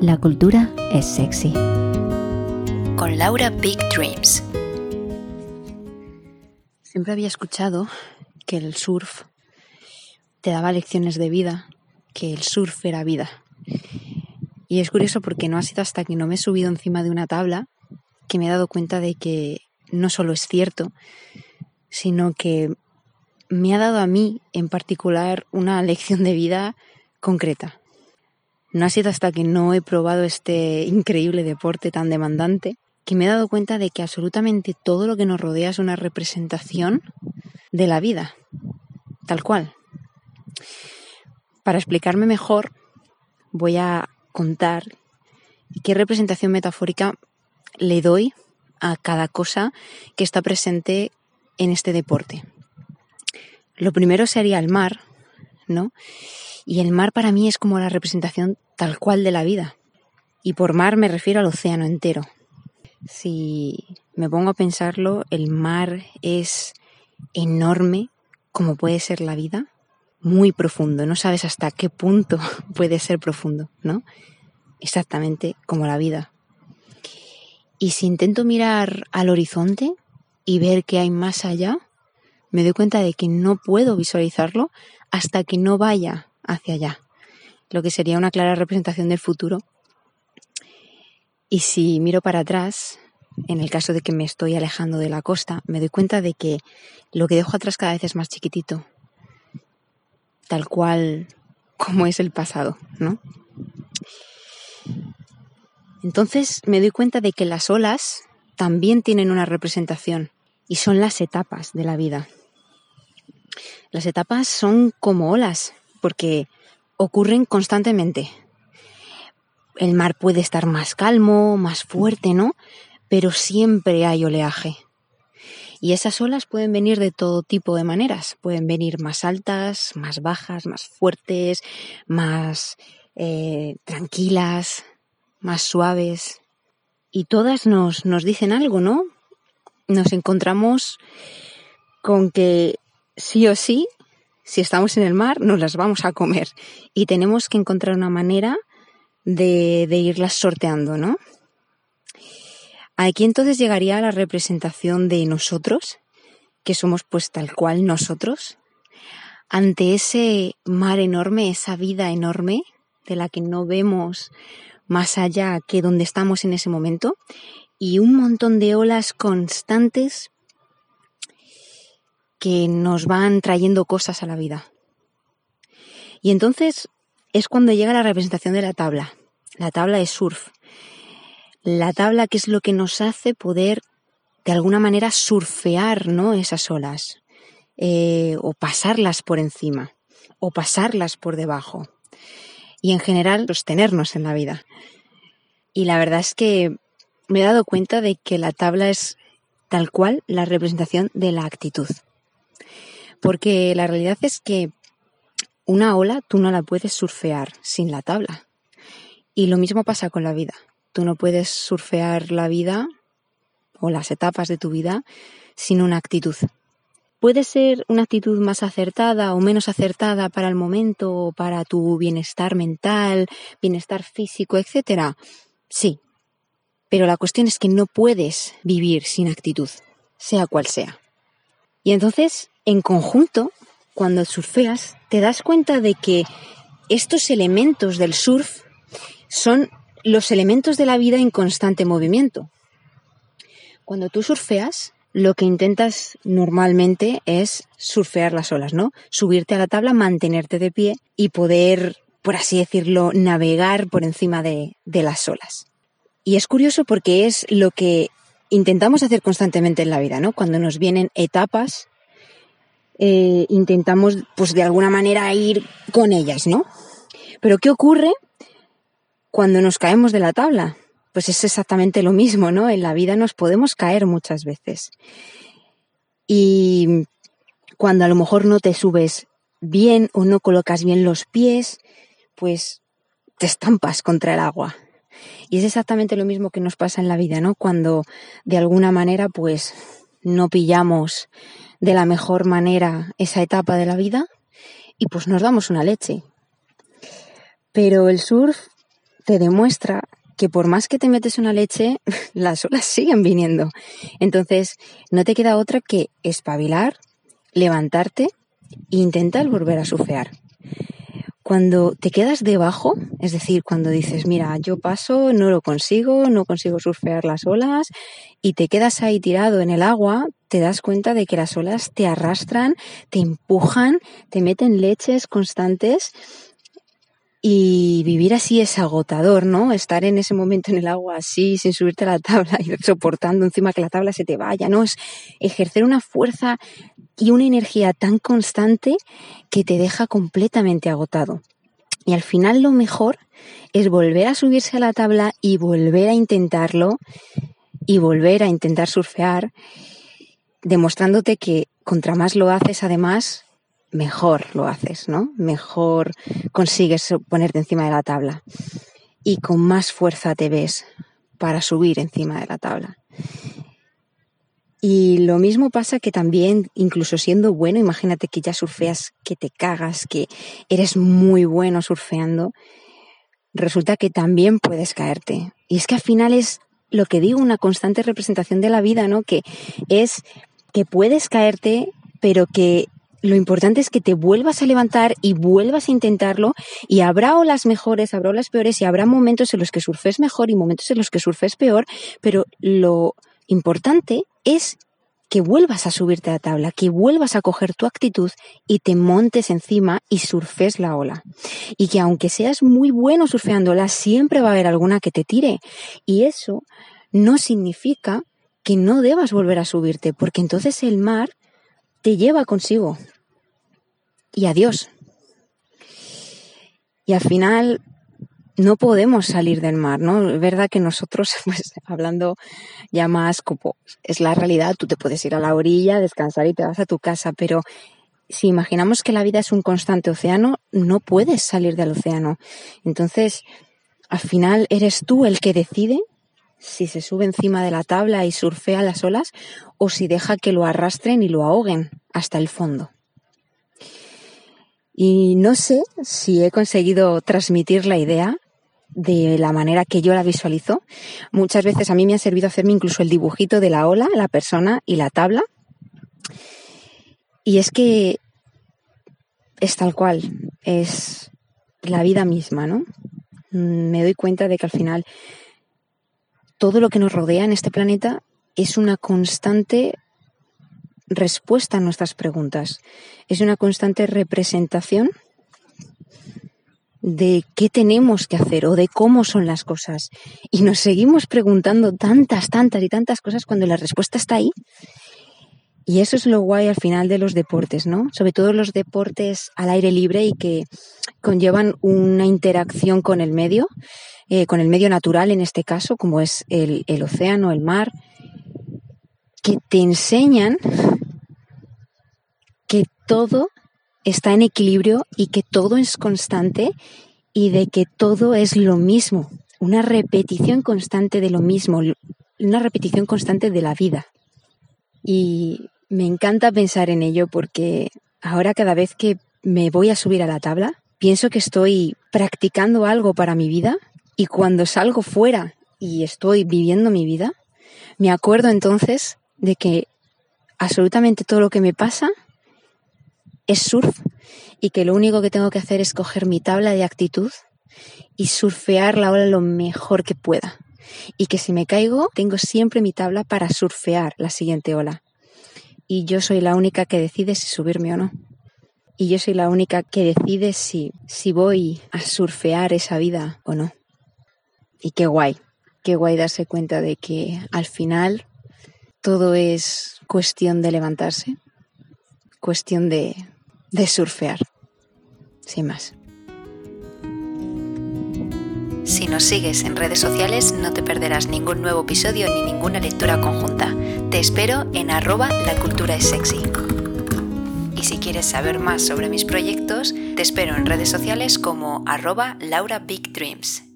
La cultura es sexy. Con Laura Big Dreams. Siempre había escuchado que el surf te daba lecciones de vida, que el surf era vida. Y es curioso porque no ha sido hasta que no me he subido encima de una tabla que me he dado cuenta de que no solo es cierto, sino que me ha dado a mí en particular una lección de vida concreta. No ha sido hasta que no he probado este increíble deporte tan demandante que me he dado cuenta de que absolutamente todo lo que nos rodea es una representación de la vida, tal cual. Para explicarme mejor, voy a contar qué representación metafórica le doy a cada cosa que está presente en este deporte. Lo primero sería el mar, ¿no? Y el mar para mí es como la representación tal cual de la vida. Y por mar me refiero al océano entero. Si me pongo a pensarlo, el mar es enorme como puede ser la vida, muy profundo. No sabes hasta qué punto puede ser profundo, ¿no? Exactamente como la vida. Y si intento mirar al horizonte y ver qué hay más allá, me doy cuenta de que no puedo visualizarlo hasta que no vaya hacia allá, lo que sería una clara representación del futuro. Y si miro para atrás, en el caso de que me estoy alejando de la costa, me doy cuenta de que lo que dejo atrás cada vez es más chiquitito, tal cual como es el pasado, ¿no? Entonces me doy cuenta de que las olas también tienen una representación y son las etapas de la vida. Las etapas son como olas, porque ocurren constantemente. El mar puede estar más calmo, más fuerte, ¿no? Pero siempre hay oleaje. Y esas olas pueden venir de todo tipo de maneras. Pueden venir más altas, más bajas, más fuertes, más eh, tranquilas, más suaves. Y todas nos, nos dicen algo, ¿no? Nos encontramos con que sí o sí si estamos en el mar, nos las vamos a comer y tenemos que encontrar una manera de, irlas sorteando, ¿no? Aquí entonces llegaría la representación de nosotros, que somos pues tal cual nosotros, ante ese mar enorme, esa vida enorme de la que no vemos más allá que donde estamos en ese momento, y un montón de olas constantes que nos van trayendo cosas a la vida. Y entonces es cuando llega la representación de la tabla. La tabla de surf. La tabla que es lo que nos hace poder de alguna manera surfear ¿no? esas olas. Eh, o pasarlas por encima. O pasarlas por debajo. Y en general sostenernos en la vida. Y la verdad es que me he dado cuenta de que la tabla es tal cual la representación de la actitud. Porque la realidad es que una ola tú no la puedes surfear sin la tabla. Y lo mismo pasa con la vida. Tú no puedes surfear la vida o las etapas de tu vida sin una actitud. Puede ser una actitud más acertada o menos acertada para el momento para tu bienestar mental, bienestar físico, etc. Sí. Pero la cuestión es que no puedes vivir sin actitud, sea cual sea. Y entonces en conjunto, cuando surfeas, te das cuenta de que estos elementos del surf son los elementos de la vida en constante movimiento. Cuando tú surfeas, lo que intentas normalmente es surfear las olas, ¿no? Subirte a la tabla, mantenerte de pie y poder, por así decirlo, navegar por encima de, de las olas. Y es curioso porque es lo que intentamos hacer constantemente en la vida, ¿no? Cuando nos vienen etapas eh, intentamos, pues de alguna manera, ir con ellas, ¿no? Pero ¿qué ocurre cuando nos caemos de la tabla? Pues es exactamente lo mismo, ¿no? En la vida nos podemos caer muchas veces. Y cuando a lo mejor no te subes bien o no colocas bien los pies, pues te estampas contra el agua. Y es exactamente lo mismo que nos pasa en la vida, ¿no? Cuando de alguna manera pues no pillamos de la mejor manera esa etapa de la vida y pues nos damos una leche. Pero el surf te demuestra que por más que te metes una leche, las olas siguen viniendo. Entonces, no te queda otra que espabilar, levantarte e intentar volver a surfear. Cuando te quedas debajo, es decir, cuando dices, mira, yo paso, no lo consigo, no consigo surfear las olas, y te quedas ahí tirado en el agua, te das cuenta de que las olas te arrastran, te empujan, te meten leches constantes y vivir así es agotador, ¿no? Estar en ese momento en el agua así, sin subirte a la tabla y soportando encima que la tabla se te vaya, ¿no? Es ejercer una fuerza y una energía tan constante que te deja completamente agotado. Y al final lo mejor es volver a subirse a la tabla y volver a intentarlo y volver a intentar surfear, demostrándote que contra más lo haces además, mejor lo haces, ¿no? Mejor consigues ponerte encima de la tabla y con más fuerza te ves para subir encima de la tabla. Y lo mismo pasa que también, incluso siendo bueno, imagínate que ya surfeas, que te cagas, que eres muy bueno surfeando, resulta que también puedes caerte. Y es que al final es lo que digo, una constante representación de la vida, ¿no? Que es que puedes caerte, pero que lo importante es que te vuelvas a levantar y vuelvas a intentarlo y habrá olas mejores, habrá olas peores y habrá momentos en los que surfes mejor y momentos en los que surfes peor, pero lo importante es que vuelvas a subirte a la tabla, que vuelvas a coger tu actitud y te montes encima y surfes la ola. Y que aunque seas muy bueno surfeándola, siempre va a haber alguna que te tire. Y eso no significa que no debas volver a subirte, porque entonces el mar te lleva consigo. Y adiós. Y al final no podemos salir del mar, ¿no? Es verdad que nosotros, pues hablando ya más como es la realidad, tú te puedes ir a la orilla, descansar y te vas a tu casa, pero si imaginamos que la vida es un constante océano, no puedes salir del océano. Entonces, al final eres tú el que decide si se sube encima de la tabla y surfea las olas o si deja que lo arrastren y lo ahoguen hasta el fondo. Y no sé si he conseguido transmitir la idea de la manera que yo la visualizo. Muchas veces a mí me ha servido hacerme incluso el dibujito de la ola, la persona y la tabla. Y es que es tal cual, es la vida misma, ¿no? Me doy cuenta de que al final todo lo que nos rodea en este planeta es una constante respuesta a nuestras preguntas, es una constante representación de qué tenemos que hacer o de cómo son las cosas. Y nos seguimos preguntando tantas, tantas y tantas cosas cuando la respuesta está ahí. Y eso es lo guay al final de los deportes, ¿no? Sobre todo los deportes al aire libre y que conllevan una interacción con el medio eh, con el medio natural en este caso, como es el, el océano, el mar, que te enseñan que todo está en equilibrio y que todo es constante y de que todo es lo mismo, una repetición constante de lo mismo, una repetición constante de la vida. Y me encanta pensar en ello porque ahora cada vez que me voy a subir a la tabla, pienso que estoy practicando algo para mi vida y cuando salgo fuera y estoy viviendo mi vida, me acuerdo entonces de que absolutamente todo lo que me pasa es surf y que lo único que tengo que hacer es coger mi tabla de actitud y surfear la ola lo mejor que pueda. Y que si me caigo, tengo siempre mi tabla para surfear la siguiente ola. Y yo soy la única que decide si subirme o no. Y yo soy la única que decide si, si voy a surfear esa vida o no. Y qué guay, qué guay darse cuenta de que al final todo es cuestión de levantarse, cuestión de, de surfear, sin más. Si nos sigues en redes sociales no te perderás ningún nuevo episodio ni ninguna lectura conjunta. Te espero en arroba la cultura es sexy. Y si quieres saber más sobre mis proyectos, te espero en redes sociales como arroba Laura Dreams.